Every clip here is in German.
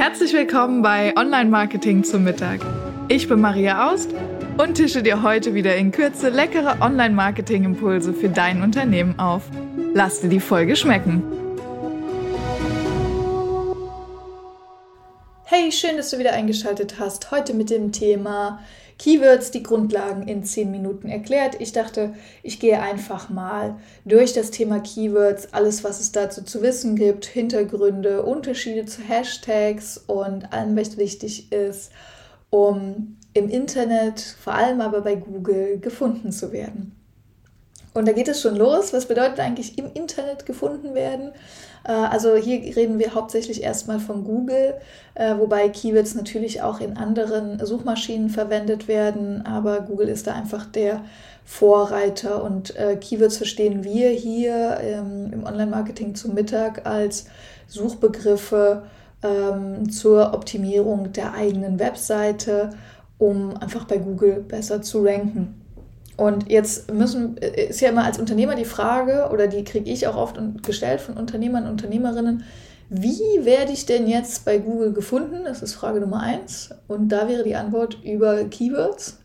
Herzlich willkommen bei Online Marketing zum Mittag. Ich bin Maria Aust und tische dir heute wieder in Kürze leckere Online Marketing Impulse für dein Unternehmen auf. Lass dir die Folge schmecken. Hey, schön, dass du wieder eingeschaltet hast. Heute mit dem Thema Keywords, die Grundlagen in 10 Minuten erklärt. Ich dachte, ich gehe einfach mal durch das Thema Keywords, alles, was es dazu zu wissen gibt, Hintergründe, Unterschiede zu Hashtags und allem, was wichtig ist, um im Internet, vor allem aber bei Google, gefunden zu werden. Und da geht es schon los. Was bedeutet eigentlich im Internet gefunden werden? Äh, also hier reden wir hauptsächlich erstmal von Google, äh, wobei Keywords natürlich auch in anderen Suchmaschinen verwendet werden, aber Google ist da einfach der Vorreiter und äh, Keywords verstehen wir hier ähm, im Online-Marketing zum Mittag als Suchbegriffe ähm, zur Optimierung der eigenen Webseite, um einfach bei Google besser zu ranken. Und jetzt müssen, ist ja immer als Unternehmer die Frage, oder die kriege ich auch oft gestellt von Unternehmern und Unternehmerinnen, wie werde ich denn jetzt bei Google gefunden? Das ist Frage Nummer eins. Und da wäre die Antwort über Keywords,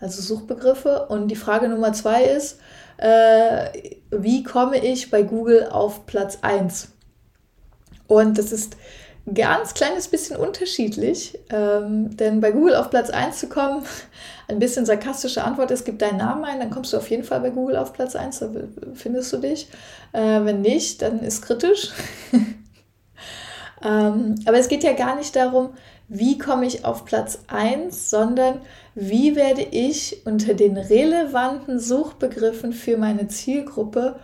also Suchbegriffe. Und die Frage Nummer zwei ist, äh, wie komme ich bei Google auf Platz 1? Und das ist ganz kleines bisschen unterschiedlich, ähm, denn bei Google auf Platz 1 zu kommen, ein bisschen sarkastische Antwort ist, gib deinen Namen ein, dann kommst du auf jeden Fall bei Google auf Platz 1, da findest du dich. Äh, wenn nicht, dann ist kritisch. ähm, aber es geht ja gar nicht darum, wie komme ich auf Platz 1, sondern wie werde ich unter den relevanten Suchbegriffen für meine Zielgruppe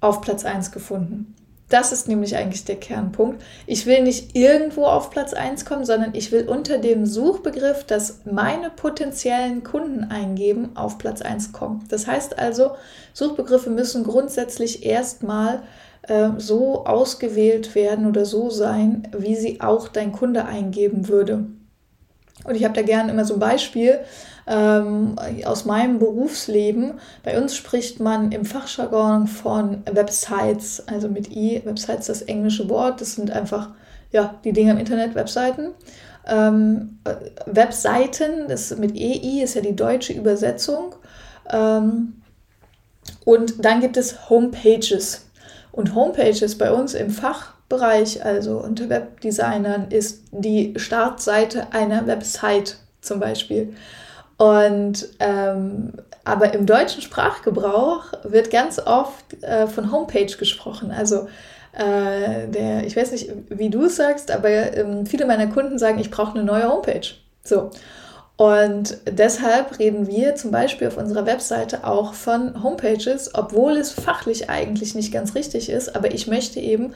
auf Platz 1 gefunden. Das ist nämlich eigentlich der Kernpunkt. Ich will nicht irgendwo auf Platz 1 kommen, sondern ich will unter dem Suchbegriff, das meine potenziellen Kunden eingeben, auf Platz 1 kommen. Das heißt also, Suchbegriffe müssen grundsätzlich erstmal äh, so ausgewählt werden oder so sein, wie sie auch dein Kunde eingeben würde. Und ich habe da gerne immer so ein Beispiel ähm, aus meinem Berufsleben. Bei uns spricht man im Fachjargon von Websites, also mit I, Websites das englische Wort. Das sind einfach ja, die Dinge im Internet, Webseiten. Ähm, Webseiten, das mit EI ist ja die deutsche Übersetzung. Ähm, und dann gibt es Homepages. Und Homepages bei uns im Fachbereich, also unter Webdesignern, ist die Startseite einer Website zum Beispiel. Und ähm, aber im deutschen Sprachgebrauch wird ganz oft äh, von Homepage gesprochen. Also äh, der, ich weiß nicht, wie du es sagst, aber ähm, viele meiner Kunden sagen, ich brauche eine neue Homepage. So. Und deshalb reden wir zum Beispiel auf unserer Webseite auch von Homepages, obwohl es fachlich eigentlich nicht ganz richtig ist. Aber ich möchte eben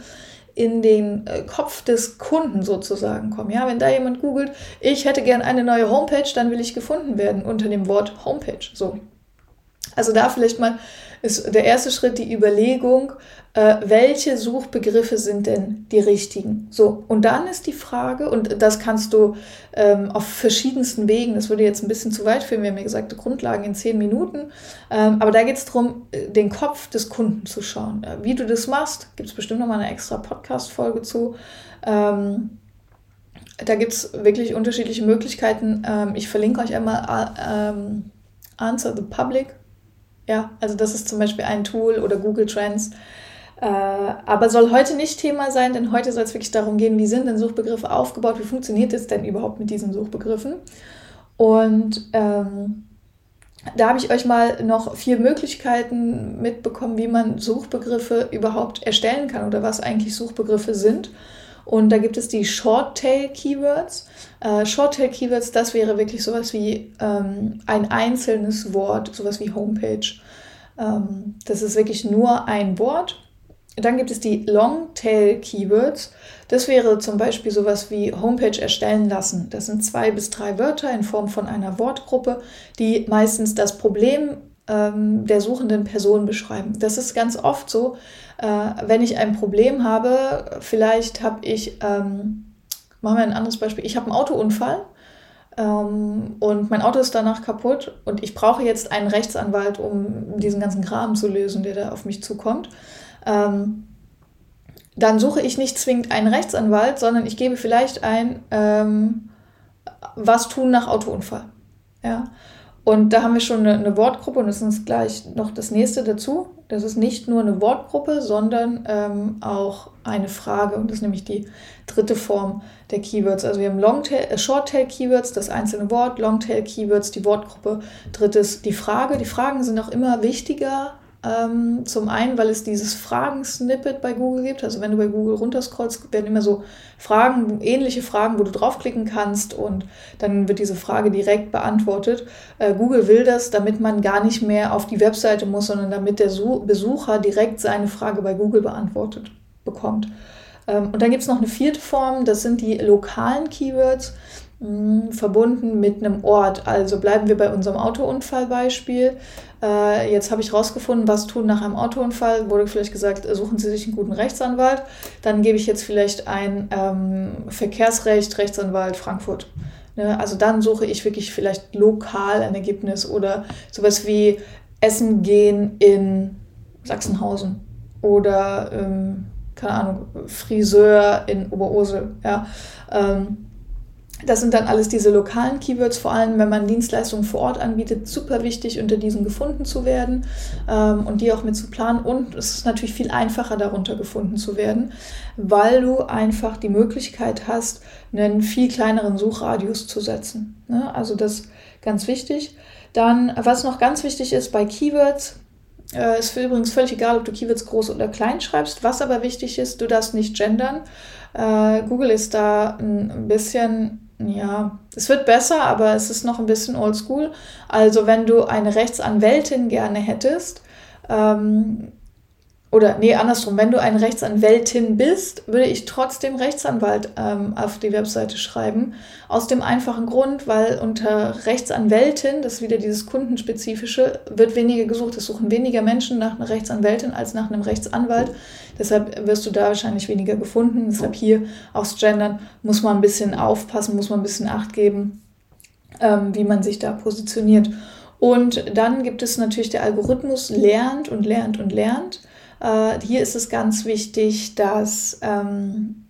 in den äh, Kopf des Kunden sozusagen kommen. Ja, wenn da jemand googelt, ich hätte gern eine neue Homepage, dann will ich gefunden werden unter dem Wort Homepage. So. Also da vielleicht mal ist der erste Schritt die Überlegung, äh, welche Suchbegriffe sind denn die richtigen? So, und dann ist die Frage, und das kannst du ähm, auf verschiedensten Wegen, das würde jetzt ein bisschen zu weit führen, wir haben ja gesagt, Grundlagen in zehn Minuten, ähm, aber da geht es darum, den Kopf des Kunden zu schauen. Äh, wie du das machst, gibt es bestimmt nochmal eine extra Podcast-Folge zu. Ähm, da gibt es wirklich unterschiedliche Möglichkeiten. Ähm, ich verlinke euch einmal äh, ähm, Answer the Public ja, also das ist zum Beispiel ein Tool oder Google Trends. Äh, aber soll heute nicht Thema sein, denn heute soll es wirklich darum gehen, wie sind denn Suchbegriffe aufgebaut, wie funktioniert es denn überhaupt mit diesen Suchbegriffen. Und ähm, da habe ich euch mal noch vier Möglichkeiten mitbekommen, wie man Suchbegriffe überhaupt erstellen kann oder was eigentlich Suchbegriffe sind. Und da gibt es die Short-Tail-Keywords. Äh, Short-Tail-Keywords, das wäre wirklich sowas wie ähm, ein einzelnes Wort, sowas wie Homepage. Ähm, das ist wirklich nur ein Wort. Dann gibt es die Long-Tail-Keywords. Das wäre zum Beispiel sowas wie Homepage erstellen lassen. Das sind zwei bis drei Wörter in Form von einer Wortgruppe, die meistens das Problem ähm, der suchenden Person beschreiben. Das ist ganz oft so, äh, wenn ich ein Problem habe, vielleicht habe ich, ähm, machen wir ein anderes Beispiel, ich habe einen Autounfall ähm, und mein Auto ist danach kaputt und ich brauche jetzt einen Rechtsanwalt, um diesen ganzen Kram zu lösen, der da auf mich zukommt. Ähm, dann suche ich nicht zwingend einen Rechtsanwalt, sondern ich gebe vielleicht ein, ähm, was tun nach Autounfall. Ja. Und da haben wir schon eine, eine, Wortgruppe und das ist gleich noch das nächste dazu. Das ist nicht nur eine Wortgruppe, sondern ähm, auch eine Frage und das ist nämlich die dritte Form der Keywords. Also wir haben Longtail, äh, Shorttail Keywords, das einzelne Wort, Longtail Keywords, die Wortgruppe, drittes die Frage. Die Fragen sind auch immer wichtiger ähm, zum einen, weil es dieses Fragen-Snippet bei Google gibt. Also wenn du bei Google runterscrollst, werden immer so Fragen, ähnliche Fragen, wo du draufklicken kannst und dann wird diese Frage direkt beantwortet. Äh, Google will das, damit man gar nicht mehr auf die Webseite muss, sondern damit der Besucher direkt seine Frage bei Google beantwortet bekommt. Ähm, und dann gibt es noch eine vierte Form, das sind die lokalen Keywords. Hm, verbunden mit einem Ort. Also bleiben wir bei unserem Autounfallbeispiel. Äh, jetzt habe ich rausgefunden, was tun nach einem Autounfall. Wurde vielleicht gesagt, suchen Sie sich einen guten Rechtsanwalt. Dann gebe ich jetzt vielleicht ein ähm, Verkehrsrecht, Rechtsanwalt Frankfurt. Ne? Also dann suche ich wirklich vielleicht lokal ein Ergebnis oder sowas wie Essen gehen in Sachsenhausen oder ähm, keine Ahnung, Friseur in Oberursel. Ja. Ähm, das sind dann alles diese lokalen Keywords, vor allem wenn man Dienstleistungen vor Ort anbietet, super wichtig, unter diesen gefunden zu werden ähm, und die auch mit zu planen. Und es ist natürlich viel einfacher, darunter gefunden zu werden, weil du einfach die Möglichkeit hast, einen viel kleineren Suchradius zu setzen. Ne? Also das ist ganz wichtig. Dann, was noch ganz wichtig ist bei Keywords, äh, ist übrigens völlig egal, ob du Keywords groß oder klein schreibst. Was aber wichtig ist, du darfst nicht gendern. Äh, Google ist da ein bisschen ja, es wird besser, aber es ist noch ein bisschen oldschool. Also wenn du eine Rechtsanwältin gerne hättest, ähm, oder nee, andersrum, wenn du eine Rechtsanwältin bist, würde ich trotzdem Rechtsanwalt ähm, auf die Webseite schreiben. Aus dem einfachen Grund, weil unter Rechtsanwältin, das ist wieder dieses kundenspezifische, wird weniger gesucht. Es suchen weniger Menschen nach einer Rechtsanwältin als nach einem Rechtsanwalt. Deshalb wirst du da wahrscheinlich weniger gefunden. Deshalb hier aufs Gendern muss man ein bisschen aufpassen, muss man ein bisschen Acht geben, ähm, wie man sich da positioniert. Und dann gibt es natürlich der Algorithmus lernt und lernt und lernt. Äh, hier ist es ganz wichtig, dass ähm,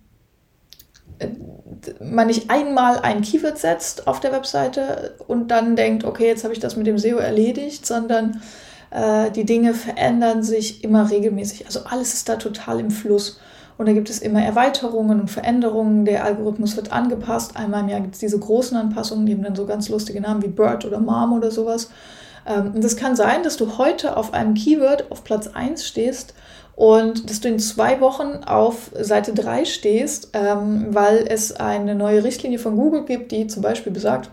man nicht einmal ein Keyword setzt auf der Webseite und dann denkt, okay, jetzt habe ich das mit dem SEO erledigt, sondern äh, die Dinge verändern sich immer regelmäßig. Also alles ist da total im Fluss. Und da gibt es immer Erweiterungen und Veränderungen. Der Algorithmus wird angepasst. Einmal im Jahr gibt es diese großen Anpassungen, die haben dann so ganz lustige Namen wie Bird oder Mom oder sowas. Ähm, und es kann sein, dass du heute auf einem Keyword auf Platz 1 stehst und dass du in zwei Wochen auf Seite 3 stehst, ähm, weil es eine neue Richtlinie von Google gibt, die zum Beispiel besagt,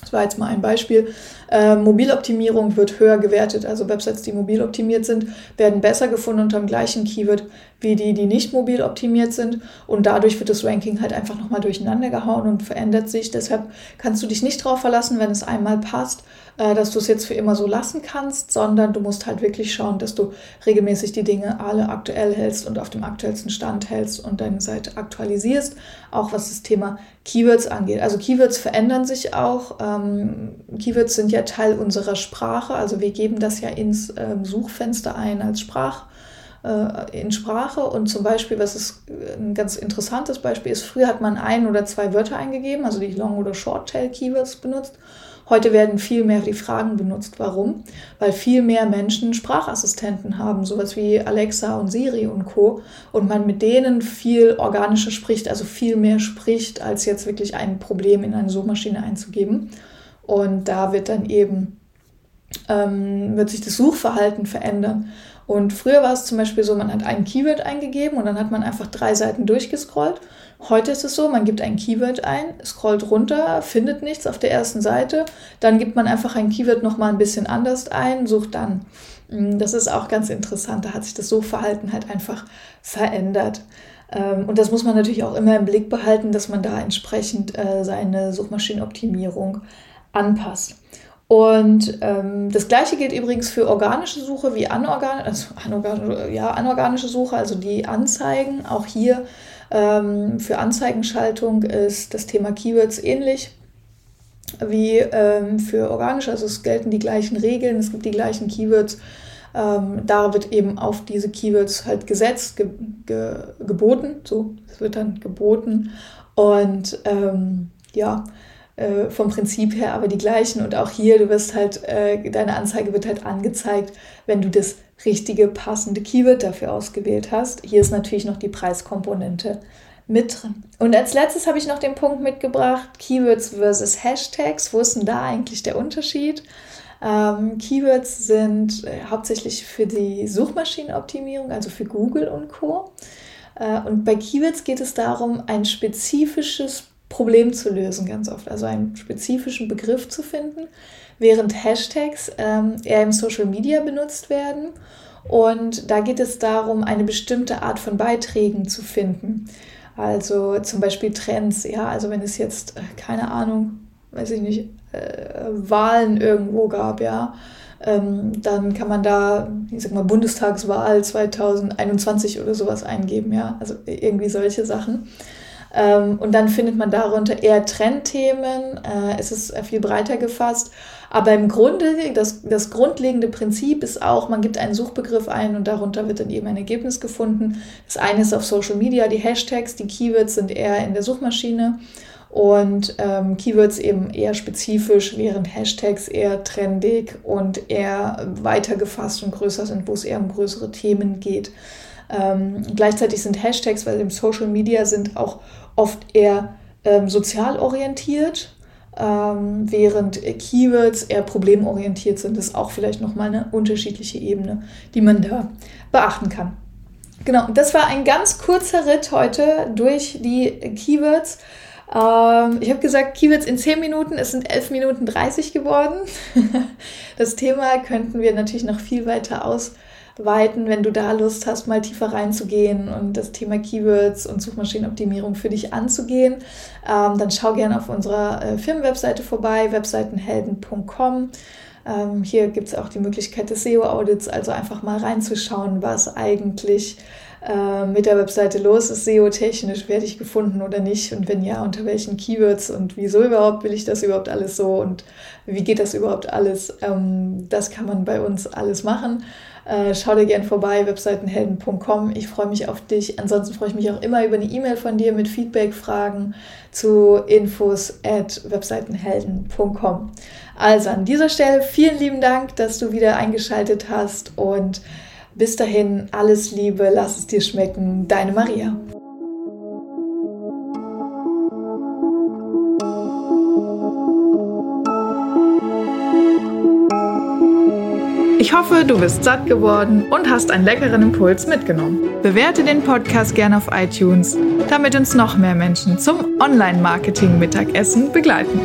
das war jetzt mal ein Beispiel. Äh, Mobiloptimierung wird höher gewertet. Also Websites, die mobil optimiert sind, werden besser gefunden unter dem gleichen Keyword wie die, die nicht mobil optimiert sind. Und dadurch wird das Ranking halt einfach nochmal durcheinander gehauen und verändert sich. Deshalb kannst du dich nicht darauf verlassen, wenn es einmal passt, dass du es jetzt für immer so lassen kannst, sondern du musst halt wirklich schauen, dass du regelmäßig die Dinge alle aktuell hältst und auf dem aktuellsten Stand hältst und deine Seite aktualisierst, auch was das Thema Keywords angeht. Also Keywords verändern sich auch. Ähm, Keywords sind ja Teil unserer Sprache, also wir geben das ja ins ähm, Suchfenster ein als Sprach äh, in Sprache und zum Beispiel, was ist ein ganz interessantes Beispiel ist, früher hat man ein oder zwei Wörter eingegeben, also die Long- oder Short-Tail-Keywords benutzt Heute werden viel mehr die Fragen benutzt. Warum? Weil viel mehr Menschen Sprachassistenten haben, sowas wie Alexa und Siri und Co. Und man mit denen viel organischer spricht, also viel mehr spricht, als jetzt wirklich ein Problem in eine Suchmaschine einzugeben. Und da wird dann eben, ähm, wird sich das Suchverhalten verändern. Und früher war es zum Beispiel so, man hat ein Keyword eingegeben und dann hat man einfach drei Seiten durchgescrollt. Heute ist es so, man gibt ein Keyword ein, scrollt runter, findet nichts auf der ersten Seite, dann gibt man einfach ein Keyword nochmal ein bisschen anders ein, sucht dann. Mm, das ist auch ganz interessant, da hat sich das Suchverhalten halt einfach verändert. Ähm, und das muss man natürlich auch immer im Blick behalten, dass man da entsprechend äh, seine Suchmaschinenoptimierung anpasst. Und ähm, das gleiche gilt übrigens für organische Suche wie anorgan also anorganische, ja, anorganische Suche, also die Anzeigen. Auch hier ähm, für Anzeigenschaltung ist das Thema Keywords ähnlich wie ähm, für organische. Also es gelten die gleichen Regeln, es gibt die gleichen Keywords. Ähm, da wird eben auf diese Keywords halt gesetzt, ge ge geboten, so, es wird dann geboten und ähm, ja, äh, vom Prinzip her aber die gleichen und auch hier, du wirst halt, äh, deine Anzeige wird halt angezeigt, wenn du das richtige, passende Keyword dafür ausgewählt hast. Hier ist natürlich noch die Preiskomponente mit drin. Und als letztes habe ich noch den Punkt mitgebracht, Keywords versus Hashtags. Wo ist denn da eigentlich der Unterschied? Ähm, Keywords sind äh, hauptsächlich für die Suchmaschinenoptimierung, also für Google und Co. Äh, und bei Keywords geht es darum, ein spezifisches Problem zu lösen, ganz oft, also einen spezifischen Begriff zu finden, während Hashtags ähm, eher im Social Media benutzt werden. Und da geht es darum, eine bestimmte Art von Beiträgen zu finden. Also zum Beispiel Trends, ja, also wenn es jetzt, äh, keine Ahnung, weiß ich nicht, äh, Wahlen irgendwo gab, ja, ähm, dann kann man da, ich sag mal, Bundestagswahl 2021 oder sowas eingeben, ja, also irgendwie solche Sachen. Ähm, und dann findet man darunter eher Trendthemen, äh, es ist viel breiter gefasst. Aber im Grunde, das, das grundlegende Prinzip ist auch, man gibt einen Suchbegriff ein und darunter wird dann eben ein Ergebnis gefunden. Das eine ist auf Social Media, die Hashtags, die Keywords sind eher in der Suchmaschine und ähm, Keywords eben eher spezifisch, während Hashtags eher trendig und eher weiter gefasst und größer sind, wo es eher um größere Themen geht. Ähm, gleichzeitig sind Hashtags, weil im Social Media sind auch oft eher ähm, sozial orientiert, ähm, während Keywords eher problemorientiert sind. Das ist auch vielleicht nochmal eine unterschiedliche Ebene, die man da beachten kann. Genau, das war ein ganz kurzer Ritt heute durch die Keywords. Ähm, ich habe gesagt, Keywords in 10 Minuten, es sind 11 Minuten 30 geworden. das Thema könnten wir natürlich noch viel weiter aus weiten, wenn du da Lust hast, mal tiefer reinzugehen und das Thema Keywords und Suchmaschinenoptimierung für dich anzugehen, ähm, dann schau gerne auf unserer äh, Firmenwebseite vorbei, webseitenhelden.com. Ähm, hier gibt es auch die Möglichkeit des SEO-Audits, also einfach mal reinzuschauen, was eigentlich äh, mit der Webseite los ist, SEO-technisch, werde ich gefunden oder nicht und wenn ja, unter welchen Keywords und wieso überhaupt will ich das überhaupt alles so und wie geht das überhaupt alles. Ähm, das kann man bei uns alles machen. Äh, schau dir gern vorbei, webseitenhelden.com. Ich freue mich auf dich. Ansonsten freue ich mich auch immer über eine E-Mail von dir mit Feedback, Fragen zu infos at webseitenhelden.com. Also an dieser Stelle vielen lieben Dank, dass du wieder eingeschaltet hast und bis dahin alles Liebe, lass es dir schmecken. Deine Maria. Ich hoffe, du bist satt geworden und hast einen leckeren Impuls mitgenommen. Bewerte den Podcast gerne auf iTunes, damit uns noch mehr Menschen zum Online-Marketing-Mittagessen begleiten.